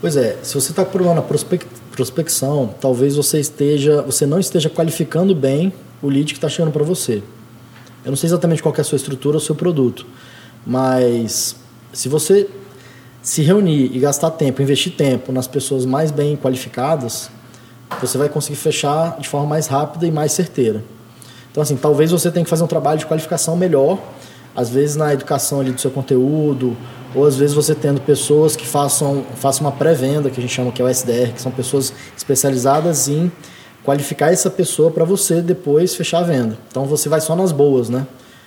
Pois é, se você está procurando a prospec prospecção, talvez você esteja, você não esteja qualificando bem o lead que está chegando para você. Eu não sei exatamente qual é a sua estrutura ou seu produto, mas se você se reunir e gastar tempo, investir tempo nas pessoas mais bem qualificadas, você vai conseguir fechar de forma mais rápida e mais certeira. Então, assim, talvez você tenha que fazer um trabalho de qualificação melhor, às vezes na educação ali do seu conteúdo, ou às vezes você tendo pessoas que façam, façam uma pré-venda, que a gente chama que é o SDR, que são pessoas especializadas em qualificar essa pessoa para você depois fechar a venda. Então você vai só nas boas, né?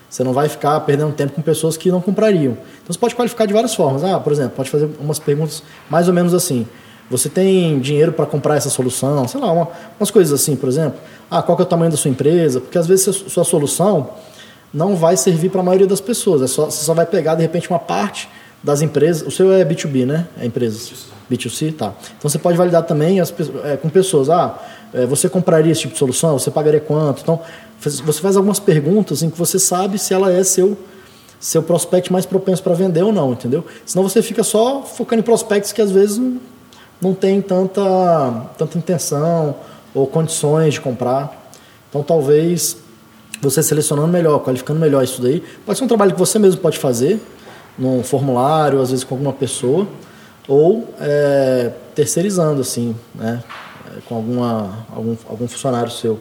Você não vai ficar perdendo tempo com pessoas que não comprariam. Então você pode qualificar de várias formas. Ah, por exemplo, pode fazer umas perguntas mais ou menos assim. Você tem dinheiro para comprar essa solução? Sei lá, uma, umas coisas assim, por exemplo. Ah, qual é o tamanho da sua empresa? Porque às vezes sua solução não vai servir para a maioria das pessoas. É só, você só vai pegar, de repente, uma parte das empresas. O seu é B2B, né? É empresas. B2C, tá. Então você pode validar também as, é, com pessoas. Ah, é, você compraria esse tipo de solução? Você pagaria quanto? Então, você faz algumas perguntas em que você sabe se ela é seu seu prospect mais propenso para vender ou não, entendeu? Senão você fica só focando em prospects que às vezes não, não tem tanta, tanta intenção ou condições de comprar. Então, talvez você selecionando melhor, qualificando melhor isso daí, pode ser um trabalho que você mesmo pode fazer, num formulário, às vezes com alguma pessoa, ou é, terceirizando, assim, né? É, com alguma, algum, algum funcionário seu.